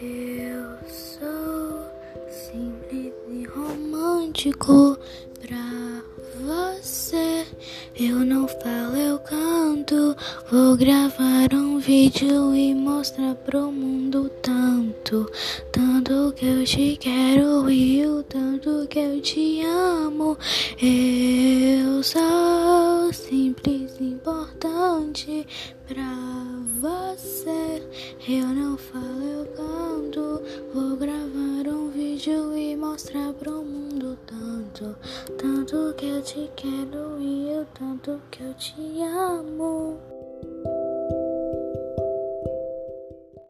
Eu sou simples e romântico pra você. Eu não falo, eu canto. Vou gravar um vídeo e mostrar pro mundo tanto, tanto que eu te quero e o tanto que eu te amo. Eu sou simples e importante pra você. Eu não falo, eu canto. Vou gravar um vídeo e mostrar pro mundo tanto, tanto que eu te quero e eu tanto que eu te amo.